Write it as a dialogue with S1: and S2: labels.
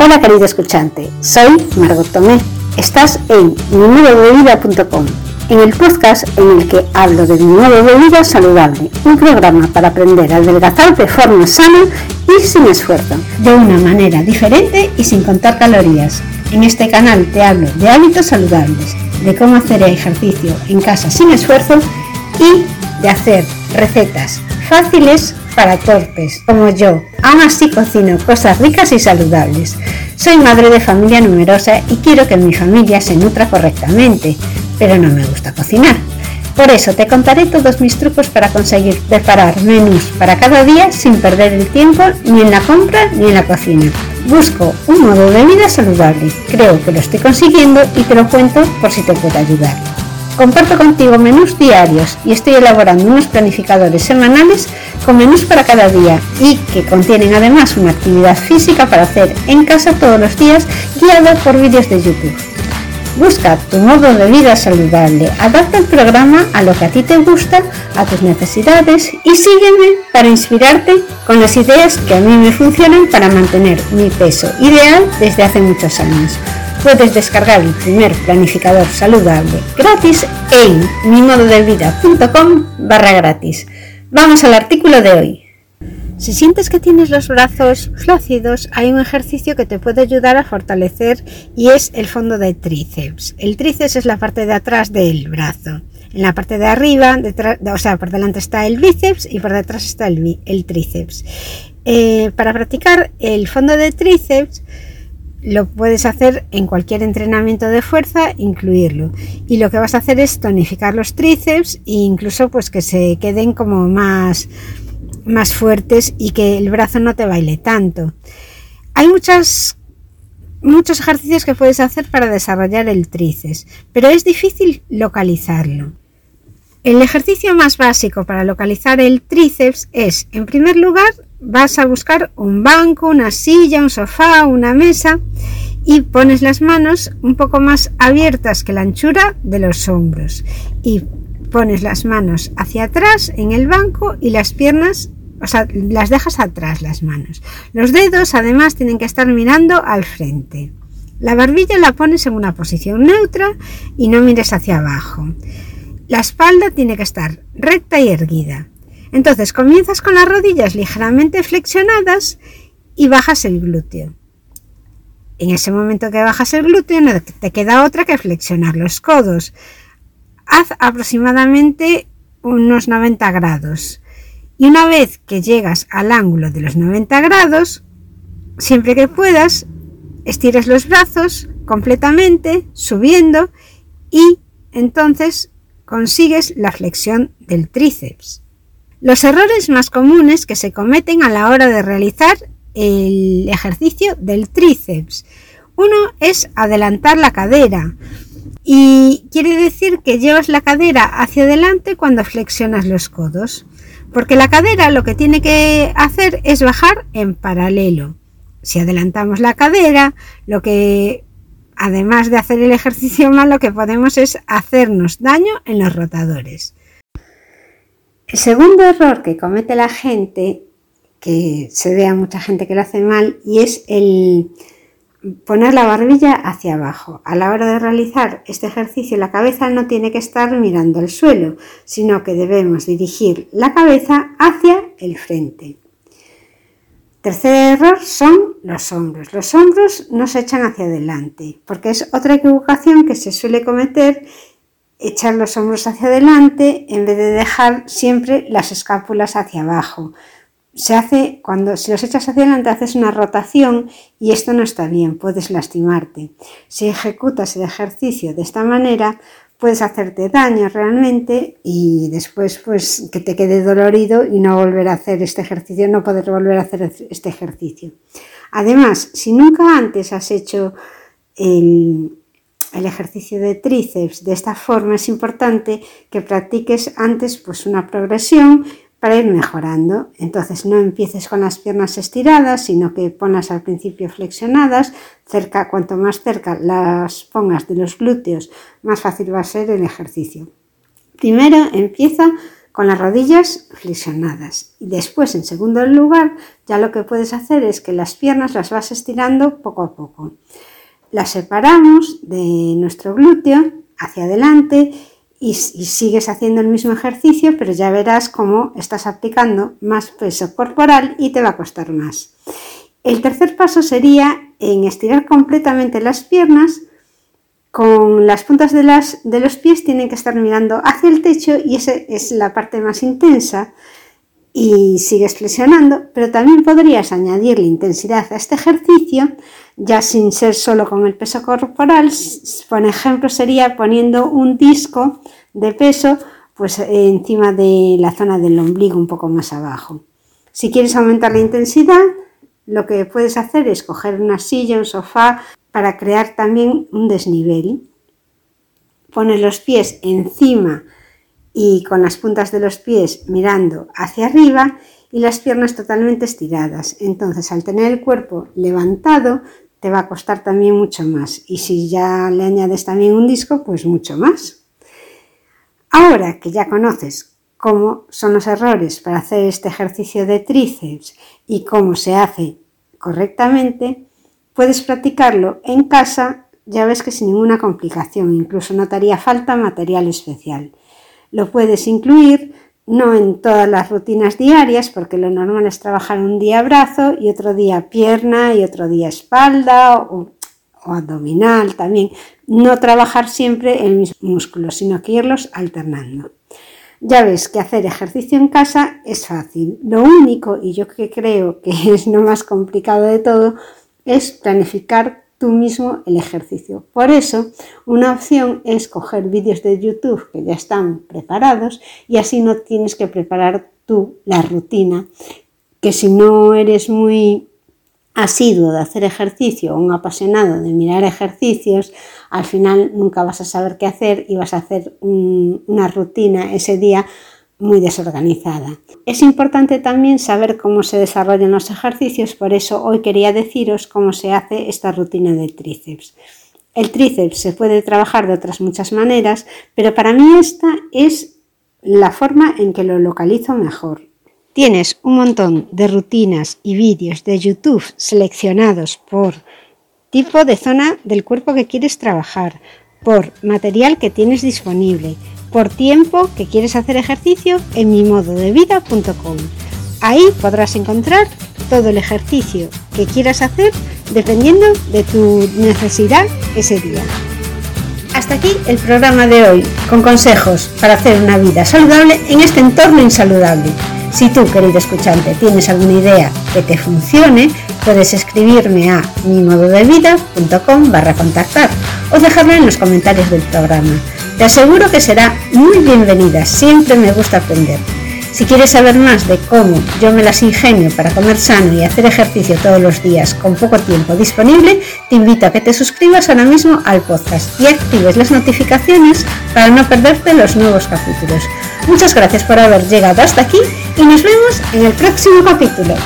S1: Hola querido escuchante, soy Margot Tomé. Estás en mimododevida.com, en el podcast en el que hablo de mi modo de vida saludable, un programa para aprender a adelgazar de forma sana y sin esfuerzo, de una manera diferente y sin contar calorías. En este canal te hablo de hábitos saludables, de cómo hacer ejercicio en casa sin esfuerzo y de hacer recetas fáciles para torpes, como yo. Aún así cocino cosas ricas y saludables. Soy madre de familia numerosa y quiero que mi familia se nutra correctamente, pero no me gusta cocinar. Por eso te contaré todos mis trucos para conseguir preparar menús para cada día sin perder el tiempo ni en la compra ni en la cocina. Busco un modo de vida saludable. Creo que lo estoy consiguiendo y te lo cuento por si te puede ayudar. Comparto contigo menús diarios y estoy elaborando unos planificadores semanales con menús para cada día y que contienen además una actividad física para hacer en casa todos los días guiada por vídeos de YouTube. Busca tu modo de vida saludable, adapta el programa a lo que a ti te gusta, a tus necesidades y sígueme para inspirarte con las ideas que a mí me funcionan para mantener mi peso ideal desde hace muchos años puedes descargar el primer planificador saludable gratis en mimododevida.com barra gratis. Vamos al artículo de hoy. Si sientes que tienes los brazos flácidos, hay un ejercicio que te puede ayudar a fortalecer y es el fondo de tríceps. El tríceps es la parte de atrás del brazo. En la parte de arriba, o sea, por delante está el bíceps y por detrás está el, tríceps. Eh, para practicar el fondo de tríceps, lo puedes hacer en cualquier entrenamiento de fuerza, incluirlo. Y lo que vas a hacer es tonificar los tríceps e incluso pues que se queden como más, más fuertes y que el brazo no te baile tanto. Hay muchas muchos ejercicios que puedes hacer para desarrollar el tríceps, pero es difícil localizarlo. El ejercicio más básico para localizar el tríceps es, en primer lugar, vas a buscar un banco, una silla, un sofá, una mesa y pones las manos un poco más abiertas que la anchura de los hombros y pones las manos hacia atrás en el banco y las piernas, o sea, las dejas atrás las manos. Los dedos además tienen que estar mirando al frente. La barbilla la pones en una posición neutra y no mires hacia abajo. La espalda tiene que estar recta y erguida. Entonces comienzas con las rodillas ligeramente flexionadas y bajas el glúteo. En ese momento que bajas el glúteo no te queda otra que flexionar los codos. Haz aproximadamente unos 90 grados. Y una vez que llegas al ángulo de los 90 grados, siempre que puedas, estires los brazos completamente, subiendo, y entonces consigues la flexión del tríceps. Los errores más comunes que se cometen a la hora de realizar el ejercicio del tríceps. Uno es adelantar la cadera y quiere decir que llevas la cadera hacia adelante cuando flexionas los codos, porque la cadera lo que tiene que hacer es bajar en paralelo. Si adelantamos la cadera, lo que además de hacer el ejercicio mal, lo que podemos es hacernos daño en los rotadores. El segundo error que comete la gente, que se ve a mucha gente que lo hace mal, y es el poner la barbilla hacia abajo. A la hora de realizar este ejercicio, la cabeza no tiene que estar mirando el suelo, sino que debemos dirigir la cabeza hacia el frente. Tercer error son los hombros. Los hombros no se echan hacia adelante, porque es otra equivocación que se suele cometer echar los hombros hacia adelante en vez de dejar siempre las escápulas hacia abajo. Se hace cuando si los echas hacia adelante haces una rotación y esto no está bien, puedes lastimarte. Si ejecutas el ejercicio de esta manera, puedes hacerte daño realmente y después pues que te quede dolorido y no volver a hacer este ejercicio, no poder volver a hacer este ejercicio. Además, si nunca antes has hecho el, el ejercicio de tríceps de esta forma es importante que practiques antes pues una progresión para ir mejorando. Entonces no empieces con las piernas estiradas, sino que ponlas al principio flexionadas, cerca, cuanto más cerca las pongas de los glúteos, más fácil va a ser el ejercicio. Primero empieza con las rodillas flexionadas y después en segundo lugar ya lo que puedes hacer es que las piernas las vas estirando poco a poco. Las separamos de nuestro glúteo hacia adelante y, sigues haciendo el mismo ejercicio, pero ya verás cómo estás aplicando más peso corporal y te va a costar más. El tercer paso sería en estirar completamente las piernas con las puntas de, las, de los pies tienen que estar mirando hacia el techo y esa es la parte más intensa y sigues flexionando, pero también podrías añadirle intensidad a este ejercicio, ya sin ser solo con el peso corporal, por ejemplo sería poniendo un disco de peso pues encima de la zona del ombligo un poco más abajo. Si quieres aumentar la intensidad, lo que puedes hacer es coger una silla, un sofá, para crear también un desnivel. Pones los pies encima y con las puntas de los pies mirando hacia arriba y las piernas totalmente estiradas. Entonces, al tener el cuerpo levantado, te va a costar también mucho más. Y si ya le añades también un disco, pues mucho más. Ahora que ya conoces cómo son los errores para hacer este ejercicio de tríceps y cómo se hace correctamente, puedes practicarlo en casa, ya ves que sin ninguna complicación, incluso no te haría falta material especial. Lo puedes incluir no en todas las rutinas diarias, porque lo normal es trabajar un día brazo y otro día pierna y otro día espalda o, abdominal también. No trabajar siempre el mismo músculo, sino que irlos alternando. Ya ves que hacer ejercicio en casa es fácil. Lo único, y yo que creo que es lo más complicado de todo, es planificar tú mismo el ejercicio. Por eso, una opción es coger vídeos de YouTube que ya están preparados y así no tienes que preparar tú la rutina, que si no eres muy asiduo de hacer ejercicio o un apasionado de mirar ejercicios, al final nunca vas a saber qué hacer y vas a hacer una rutina ese día muy desorganizada. Es importante también saber cómo se desarrollan los ejercicios, por eso hoy quería deciros cómo se hace esta rutina de tríceps. El tríceps se puede trabajar de otras muchas maneras, pero para mí esta es la forma en que lo localizo mejor. Tienes un montón de rutinas y vídeos de YouTube seleccionados por tipo de zona del cuerpo que quieres trabajar, por material que tienes disponible, por tiempo que quieres hacer ejercicio en mimododevida.com. Ahí podrás encontrar todo el ejercicio que quieras hacer dependiendo de tu necesidad ese día. Hasta aquí el programa de hoy, con consejos para hacer una vida saludable en este entorno insaludable. Si tú, querido escuchante, tienes alguna idea que te funcione, puedes escribirme a mimododevida.com barra contactar o dejarlo en los comentarios del programa. Te aseguro que será muy bienvenida, siempre me gusta aprender. Si quieres saber más de cómo yo me las ingenio para comer sano y hacer ejercicio todos los días con poco tiempo disponible, te invito a que te suscribas ahora mismo al podcast y actives las notificaciones para no perderte los nuevos capítulos. Muchas gracias por haber llegado hasta aquí y nos vemos en el próximo capítulo.